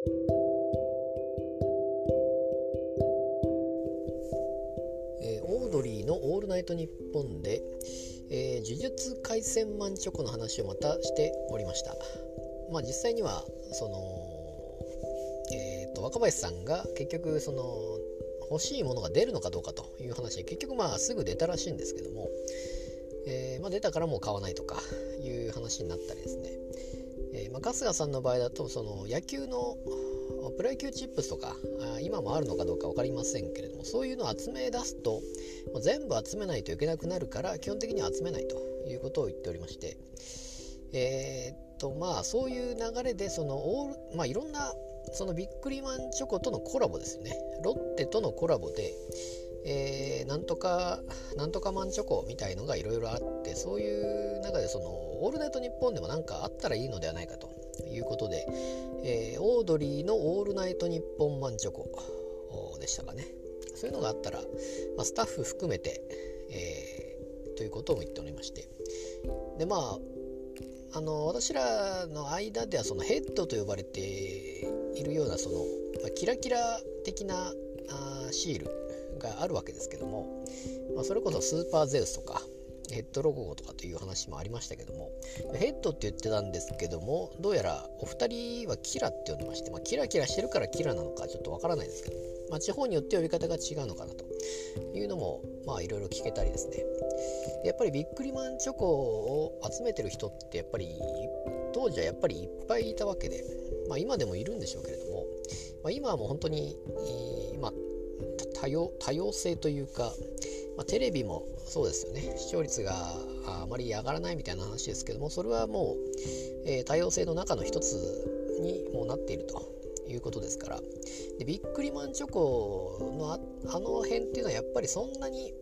えーオードリーの「オールナイトニッポンで」えー呪術廻戦マンチョコの話をまたしておりました。まあ実際にはその、えー、と若林さんが結局その欲しいものが出るのかどうかという話で結局まあすぐ出たらしいんですけども、えーまあ、出たからもう買わないとかいう話になったりですね、えーまあ、春日さんの場合だとその野球のプロ野球チップスとかあ今もあるのかどうか分かりませんけれどもそういうのを集め出すとまあ全部集めないといけなくなるから基本的には集めないということを言っておりましてえーっとまあそういう流れでそのオールまあいろんなそのビックリマンチョコとのコラボですね。ロッテとのコラボでえーなんとかなんとかマンチョコみたいのがいろいろあってそういう中でその「オールナイトニッポン」でもなんかあったらいいのではないかと。いうことで、えーオードリーの「オールナイトニッポンマンチョコ」でしたかね。そういうのがあったら、まあ、スタッフ含めて、えーということを言っておりまして。でまああの私らの間ではそのヘッドと呼ばれているようなその、まあキラキラ的なあーシールがあるわけですけども、まあ、それこそスーパーゼウスとかヘッドロゴとかという話もありましたけどもヘッドって言ってたんですけどもどうやらお二人はキラって呼んでまして、まあ、キラキラしてるからキラなのかちょっとわからないですけど、まあ、地方によって呼び方が違うのかなというのもまあいろいろ聞けたりですね。やっぱりビックリマンチョコを集めてる人ってやっぱり当時はやっぱりいっぱいいたわけで、まあ、今でもいるんでしょうけれども、まあ、今はもう本当に、えー、多様多様性というか、まあ、テレビもそうですよね。視聴率があまり上がらないみたいな話ですけどもそれはもう、えー多様性の中の一つにもなっているということですから。でビックリマンチョコのああの辺っていうのはやっぱりそんなに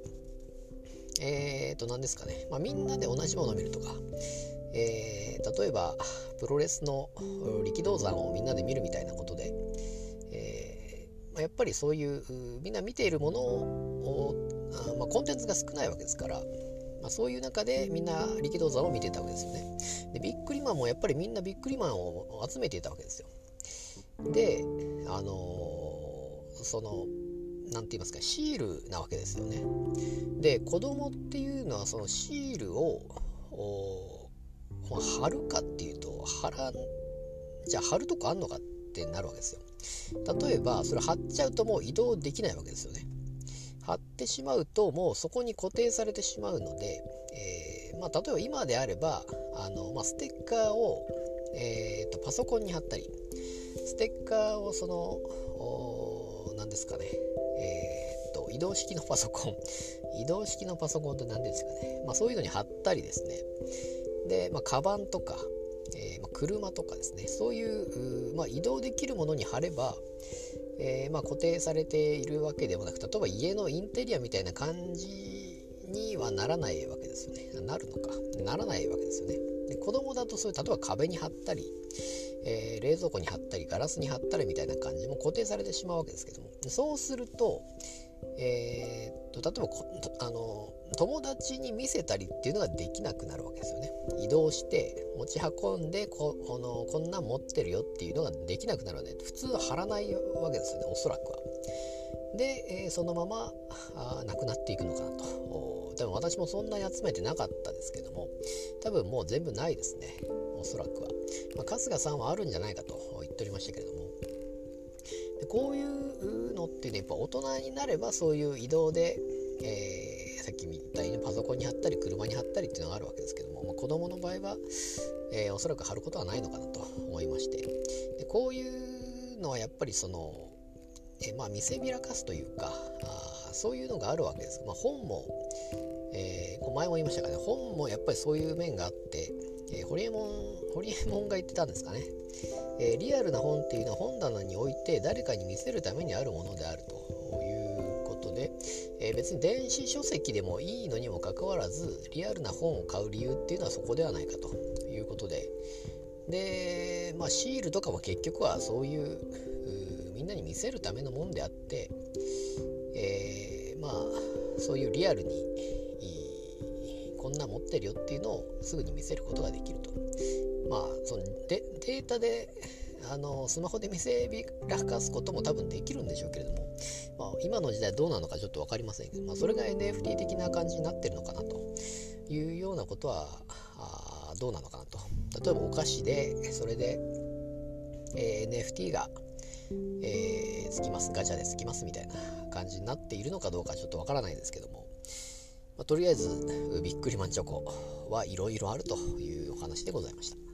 えー、と何ですかね、まあ、みんなで同じものを見るとか、えー例えばプロレスの力道山をみんなで見るみたいなことで、やっぱりそういうみんな見ているものをあまあ、コンテンツが少ないわけですから、まあ、そういう中でみんな力道山を見てたわけですよね。でビックリマンもやっぱりみんなビックリマンを集めていたわけですよ。であのーその何て言いますかシールなわけですよね。で子供っていうのはそのシールをおまあ貼るかっていうと貼らんじゃあ貼るとこあんのかってなるわけですよ。例えばそれ貼っちゃうともう移動できないわけですよね。貼ってしまうともうそこに固定されてしまうので、えーまあ、例えば今であればあの、まあ、ステッカーを、えーとパソコンに貼ったりステッカーをその何ですかね。えーと移動式のパソコン。移動式のパソコンって何ですかね、まあ、そういうのに貼ったりですね。で、まあ、カバンとか、えー、車とかですね。そういうまあ、移動できるものに貼れば、えーまあ、固定されているわけでもなく例えば家のインテリアみたいな感じにはならないわけですよね。なるのか。ならないわけですよね。で子供だとそういう例えば壁に貼ったり、えー冷蔵庫に貼ったりガラスに貼ったりみたいな感じも固定されてしまうわけですけども。そうすると,、えーと例えばあの友達に見せたりっていうのができなくなるわけですよね。移動して持ち運んでここのこんなん持ってるよっていうのができなくなるので普通は貼らないわけですよねおそらくは。で、えーそのままあなくなっていくのかなと。多分私もそんなに集めてなかったですけども多分もう全部ないですねおそらくは、まあ、春日さんはあるんじゃないかと言っておりましたけれどもでこういうのってねやっぱ大人になればそういう移動で、えーさっきみたいにパソコンに貼ったり車に貼ったりっていうのがあるわけですけども、まあ、子供の場合は、えーおそらく貼ることはないのかなと思いまして。でこういうのはやっぱりその、えーまあ見せびらかすというかあそういうのがあるわけです、まあ、本も、えー前も言いましたがね本もやっぱりそういう面があって、えー、ホリエモンホリエモンが言ってたんですかね、えーリアルな本っていうのは本棚に置いて誰かに見せるためにあるものであるということで、えー別に電子書籍でもいいのにもかかわらずリアルな本を買う理由っていうのはそこではないかということで。で、まあ、シールとかも結局はそういうみんなに見せるためのもんであって、えーまあそういうリアルにこんな持ってるよっていうのをすぐに見せることができると。まあそのデデータであのスマホで見せびらかすことも多分できるんでしょうけれども、まあ、今の時代どうなのかちょっと分かりませんけど、まあ、それが NFT 的な感じになってるのかなというようなことはあどうなのかなと。例えばお菓子でそれで、えー、NFT が、えー、つきますガチャでつきますみたいな感じになっているのかどうかちょっとわからないですけども、まあ、とりあえずびっくりマンチョコはいろいろあるというお話でございました。